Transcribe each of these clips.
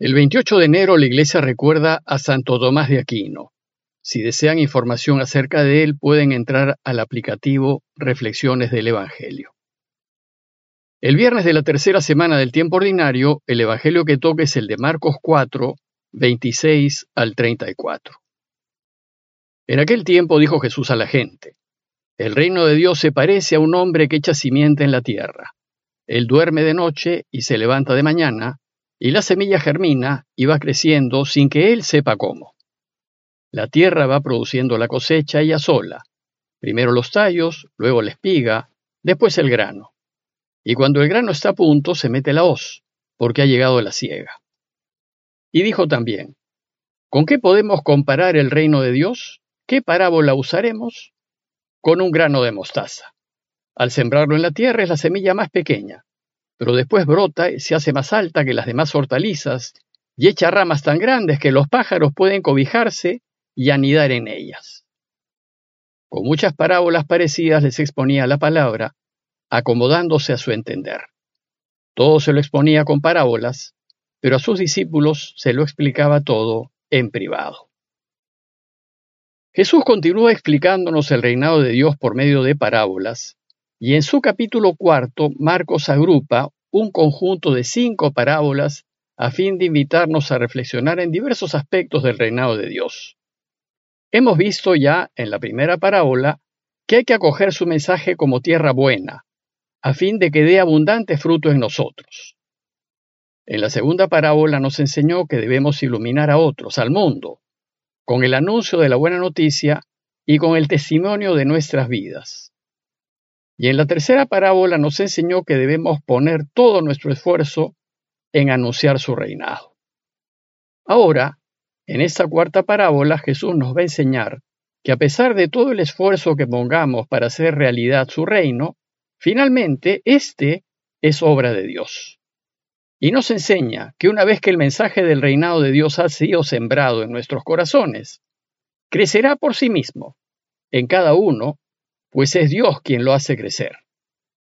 El 28 de enero la iglesia recuerda a Santo Tomás de Aquino. Si desean información acerca de él, pueden entrar al aplicativo Reflexiones del Evangelio. El viernes de la tercera semana del tiempo ordinario, el Evangelio que toca es el de Marcos 4, 26 al 34. En aquel tiempo dijo Jesús a la gente, El reino de Dios se parece a un hombre que echa simiente en la tierra. Él duerme de noche y se levanta de mañana, y la semilla germina y va creciendo sin que él sepa cómo. La tierra va produciendo la cosecha ella sola, primero los tallos, luego la espiga, después el grano y cuando el grano está a punto se mete la hoz, porque ha llegado la siega. Y dijo también, ¿con qué podemos comparar el reino de Dios? ¿Qué parábola usaremos? Con un grano de mostaza. Al sembrarlo en la tierra es la semilla más pequeña, pero después brota y se hace más alta que las demás hortalizas y echa ramas tan grandes que los pájaros pueden cobijarse y anidar en ellas. Con muchas parábolas parecidas les exponía la palabra, acomodándose a su entender. Todo se lo exponía con parábolas, pero a sus discípulos se lo explicaba todo en privado. Jesús continúa explicándonos el reinado de Dios por medio de parábolas, y en su capítulo cuarto Marcos agrupa un conjunto de cinco parábolas a fin de invitarnos a reflexionar en diversos aspectos del reinado de Dios. Hemos visto ya en la primera parábola que hay que acoger su mensaje como tierra buena, a fin de que dé abundante fruto en nosotros. En la segunda parábola nos enseñó que debemos iluminar a otros, al mundo, con el anuncio de la buena noticia y con el testimonio de nuestras vidas. Y en la tercera parábola nos enseñó que debemos poner todo nuestro esfuerzo en anunciar su reinado. Ahora, en esta cuarta parábola, Jesús nos va a enseñar que a pesar de todo el esfuerzo que pongamos para hacer realidad su reino, Finalmente, este es obra de Dios. Y nos enseña que una vez que el mensaje del reinado de Dios ha sido sembrado en nuestros corazones, crecerá por sí mismo, en cada uno, pues es Dios quien lo hace crecer,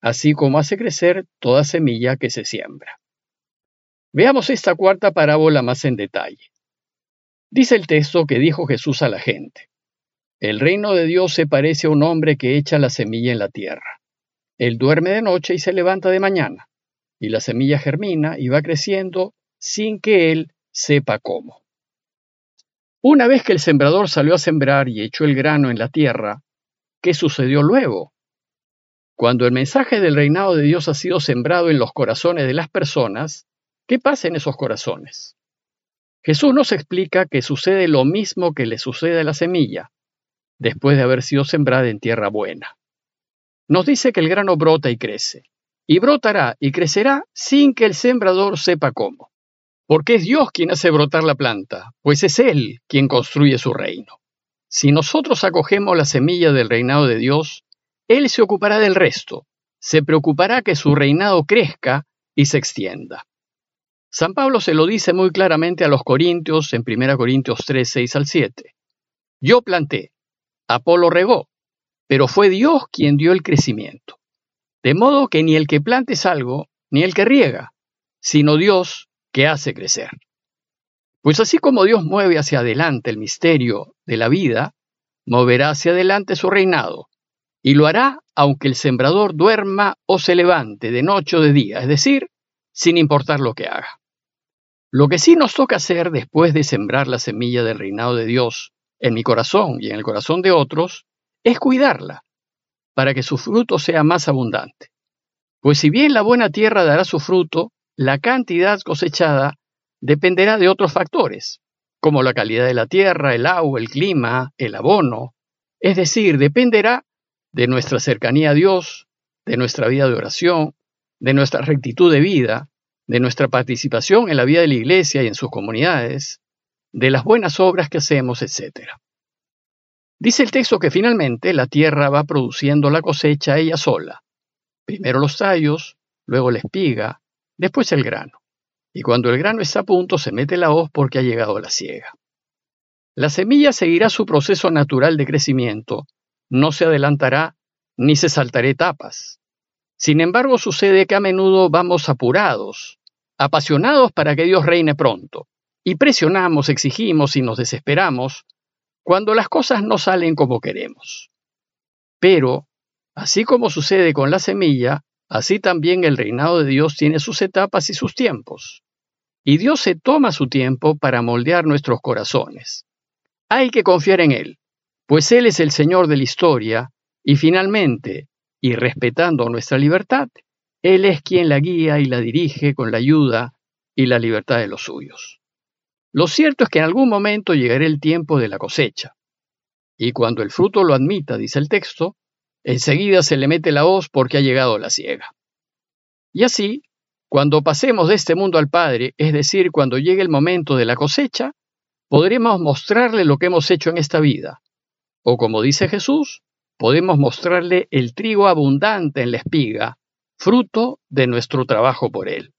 así como hace crecer toda semilla que se siembra. Veamos esta cuarta parábola más en detalle. Dice el texto que dijo Jesús a la gente, El reino de Dios se parece a un hombre que echa la semilla en la tierra. Él duerme de noche y se levanta de mañana, y la semilla germina y va creciendo sin que él sepa cómo. Una vez que el sembrador salió a sembrar y echó el grano en la tierra, ¿qué sucedió luego? Cuando el mensaje del reinado de Dios ha sido sembrado en los corazones de las personas, ¿qué pasa en esos corazones? Jesús nos explica que sucede lo mismo que le sucede a la semilla, después de haber sido sembrada en tierra buena nos dice que el grano brota y crece, y brotará y crecerá sin que el sembrador sepa cómo, porque es Dios quien hace brotar la planta, pues es Él quien construye su reino. Si nosotros acogemos la semilla del reinado de Dios, Él se ocupará del resto, se preocupará que su reinado crezca y se extienda. San Pablo se lo dice muy claramente a los Corintios en 1 Corintios 3, 6 al 7. Yo planté, Apolo regó, pero fue Dios quien dio el crecimiento. De modo que ni el que plante es algo, ni el que riega, sino Dios que hace crecer. Pues así como Dios mueve hacia adelante el misterio de la vida, moverá hacia adelante su reinado, y lo hará aunque el sembrador duerma o se levante de noche o de día, es decir, sin importar lo que haga. Lo que sí nos toca hacer después de sembrar la semilla del reinado de Dios en mi corazón y en el corazón de otros, es cuidarla, para que su fruto sea más abundante. Pues si bien la buena tierra dará su fruto, la cantidad cosechada dependerá de otros factores, como la calidad de la tierra, el agua, el clima, el abono, es decir, dependerá de nuestra cercanía a Dios, de nuestra vida de oración, de nuestra rectitud de vida, de nuestra participación en la vida de la iglesia y en sus comunidades, de las buenas obras que hacemos, etc. Dice el texto que finalmente la tierra va produciendo la cosecha ella sola. Primero los tallos, luego la espiga, después el grano. Y cuando el grano está a punto se mete la hoz porque ha llegado la siega. La semilla seguirá su proceso natural de crecimiento, no se adelantará ni se saltará etapas. Sin embargo, sucede que a menudo vamos apurados, apasionados para que Dios reine pronto, y presionamos, exigimos y nos desesperamos cuando las cosas no salen como queremos. Pero, así como sucede con la semilla, así también el reinado de Dios tiene sus etapas y sus tiempos. Y Dios se toma su tiempo para moldear nuestros corazones. Hay que confiar en Él, pues Él es el Señor de la historia, y finalmente, y respetando nuestra libertad, Él es quien la guía y la dirige con la ayuda y la libertad de los suyos. Lo cierto es que en algún momento llegará el tiempo de la cosecha, y cuando el fruto lo admita, dice el texto, enseguida se le mete la hoz porque ha llegado la siega. Y así, cuando pasemos de este mundo al Padre, es decir, cuando llegue el momento de la cosecha, podremos mostrarle lo que hemos hecho en esta vida, o como dice Jesús, podemos mostrarle el trigo abundante en la espiga, fruto de nuestro trabajo por él.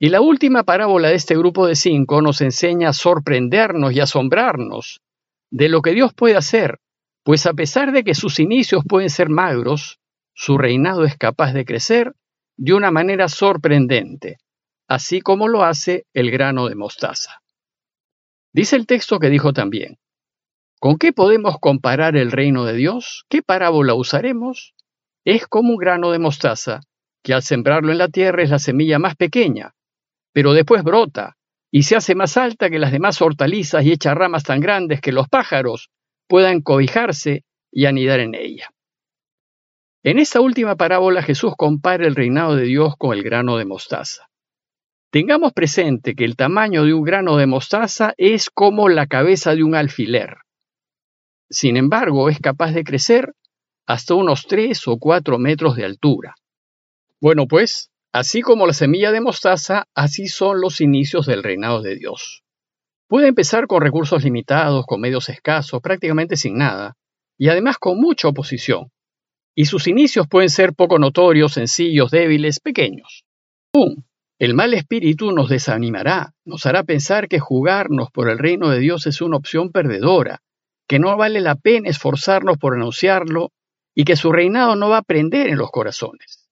Y la última parábola de este grupo de cinco nos enseña a sorprendernos y asombrarnos de lo que Dios puede hacer, pues a pesar de que sus inicios pueden ser magros, su reinado es capaz de crecer de una manera sorprendente, así como lo hace el grano de mostaza. Dice el texto que dijo también, ¿Con qué podemos comparar el reino de Dios? ¿Qué parábola usaremos? Es como un grano de mostaza, que al sembrarlo en la tierra es la semilla más pequeña, pero después brota y se hace más alta que las demás hortalizas y echa ramas tan grandes que los pájaros puedan cobijarse y anidar en ella. En esta última parábola Jesús compara el reinado de Dios con el grano de mostaza. Tengamos presente que el tamaño de un grano de mostaza es como la cabeza de un alfiler. Sin embargo, es capaz de crecer hasta unos 3 o 4 metros de altura. Bueno, pues, así como la semilla de mostaza, así son los inicios del reinado de Dios. Puede empezar con recursos limitados, con medios escasos, prácticamente sin nada, y además con mucha oposición. Y sus inicios pueden ser poco notorios, sencillos, débiles, pequeños. ¡Pum! El mal espíritu nos desanimará, nos hará pensar que jugarnos por el reino de Dios es una opción perdedora, que no vale la pena esforzarnos por anunciarlo y que su reinado no va a prender en los corazones.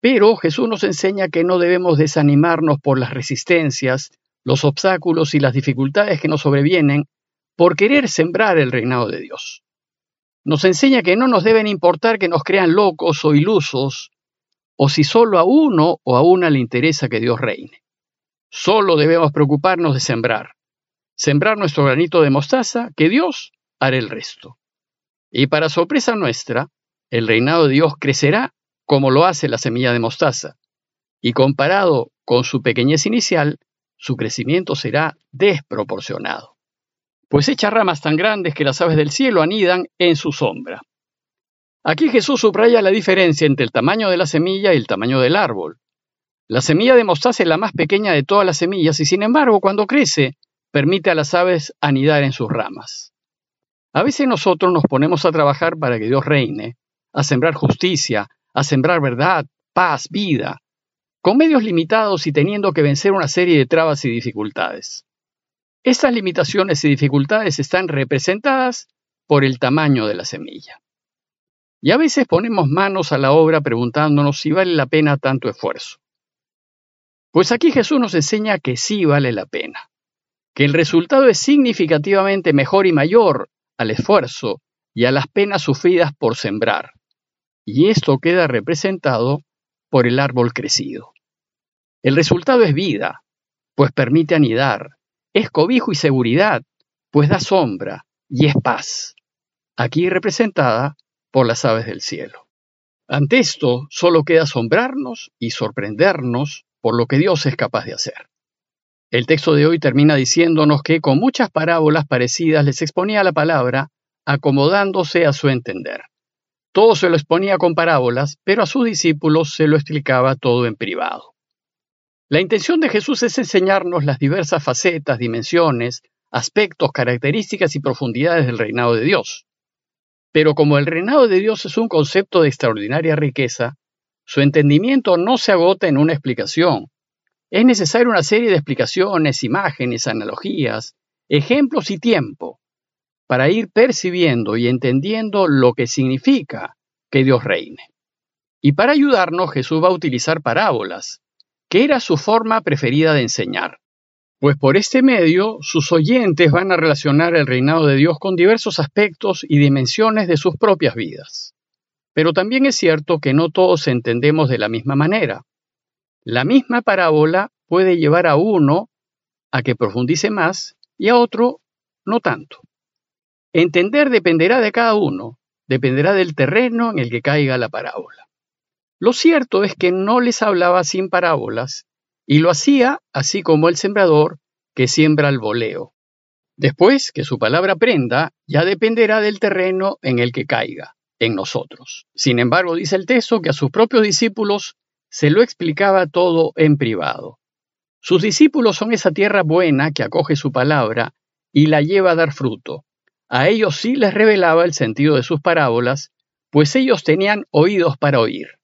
Pero Jesús nos enseña que no debemos desanimarnos por las resistencias, los obstáculos y las dificultades que nos sobrevienen por querer sembrar el reinado de Dios. Nos enseña que no nos deben importar que nos crean locos o ilusos, o si solo a uno o a una le interesa que Dios reine. Solo debemos preocuparnos de sembrar sembrar nuestro granito de mostaza, que Dios hará el resto. Y para sorpresa nuestra, el reinado de Dios crecerá como lo hace la semilla de mostaza, y comparado con su pequeñez inicial, su crecimiento será desproporcionado, pues echa ramas tan grandes que las aves del cielo anidan en su sombra. Aquí Jesús subraya la diferencia entre el tamaño de la semilla y el tamaño del árbol. La semilla de mostaza es la más pequeña de todas las semillas y sin embargo cuando crece permite a las aves anidar en sus ramas. A veces nosotros nos ponemos a trabajar para que Dios reine, a sembrar justicia, a sembrar verdad, paz, vida, con medios limitados y teniendo que vencer una serie de trabas y dificultades. Estas limitaciones y dificultades están representadas por el tamaño de la semilla. Y a veces ponemos manos a la obra preguntándonos si vale la pena tanto esfuerzo. Pues aquí Jesús nos enseña que sí vale la pena que el resultado es significativamente mejor y mayor al esfuerzo y a las penas sufridas por sembrar. Y esto queda representado por el árbol crecido. El resultado es vida, pues permite anidar, es cobijo y seguridad, pues da sombra, y es paz, aquí representada por las aves del cielo. Ante esto solo queda asombrarnos y sorprendernos por lo que Dios es capaz de hacer. El texto de hoy termina diciéndonos que con muchas parábolas parecidas les exponía la palabra, acomodándose a su entender. Todo se lo exponía con parábolas, pero a sus discípulos se lo explicaba todo en privado. La intención de Jesús es enseñarnos las diversas facetas, dimensiones, aspectos, características y profundidades del reinado de Dios. Pero como el reinado de Dios es un concepto de extraordinaria riqueza, su entendimiento no se agota en una explicación, es necesaria una serie de explicaciones, imágenes, analogías, ejemplos y tiempo para ir percibiendo y entendiendo lo que significa que Dios reine. Y para ayudarnos Jesús va a utilizar parábolas, que era su forma preferida de enseñar, pues por este medio sus oyentes van a relacionar el reinado de Dios con diversos aspectos y dimensiones de sus propias vidas. Pero también es cierto que no todos entendemos de la misma manera. La misma parábola puede llevar a uno a que profundice más y a otro no tanto. Entender dependerá de cada uno, dependerá del terreno en el que caiga la parábola. Lo cierto es que no les hablaba sin parábolas y lo hacía así como el sembrador que siembra el voleo. Después que su palabra prenda, ya dependerá del terreno en el que caiga, en nosotros. Sin embargo, dice el texto que a sus propios discípulos se lo explicaba todo en privado. Sus discípulos son esa tierra buena que acoge su palabra y la lleva a dar fruto. A ellos sí les revelaba el sentido de sus parábolas, pues ellos tenían oídos para oír.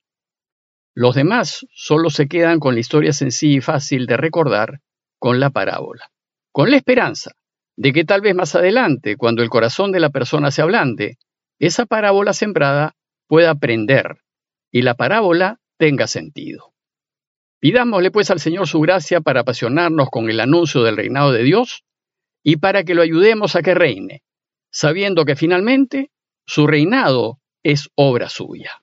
Los demás solo se quedan con la historia sencilla y fácil de recordar, con la parábola, con la esperanza de que tal vez más adelante, cuando el corazón de la persona se ablande, esa parábola sembrada pueda aprender y la parábola tenga sentido. Pidámosle pues al Señor su gracia para apasionarnos con el anuncio del reinado de Dios y para que lo ayudemos a que reine, sabiendo que finalmente su reinado es obra suya.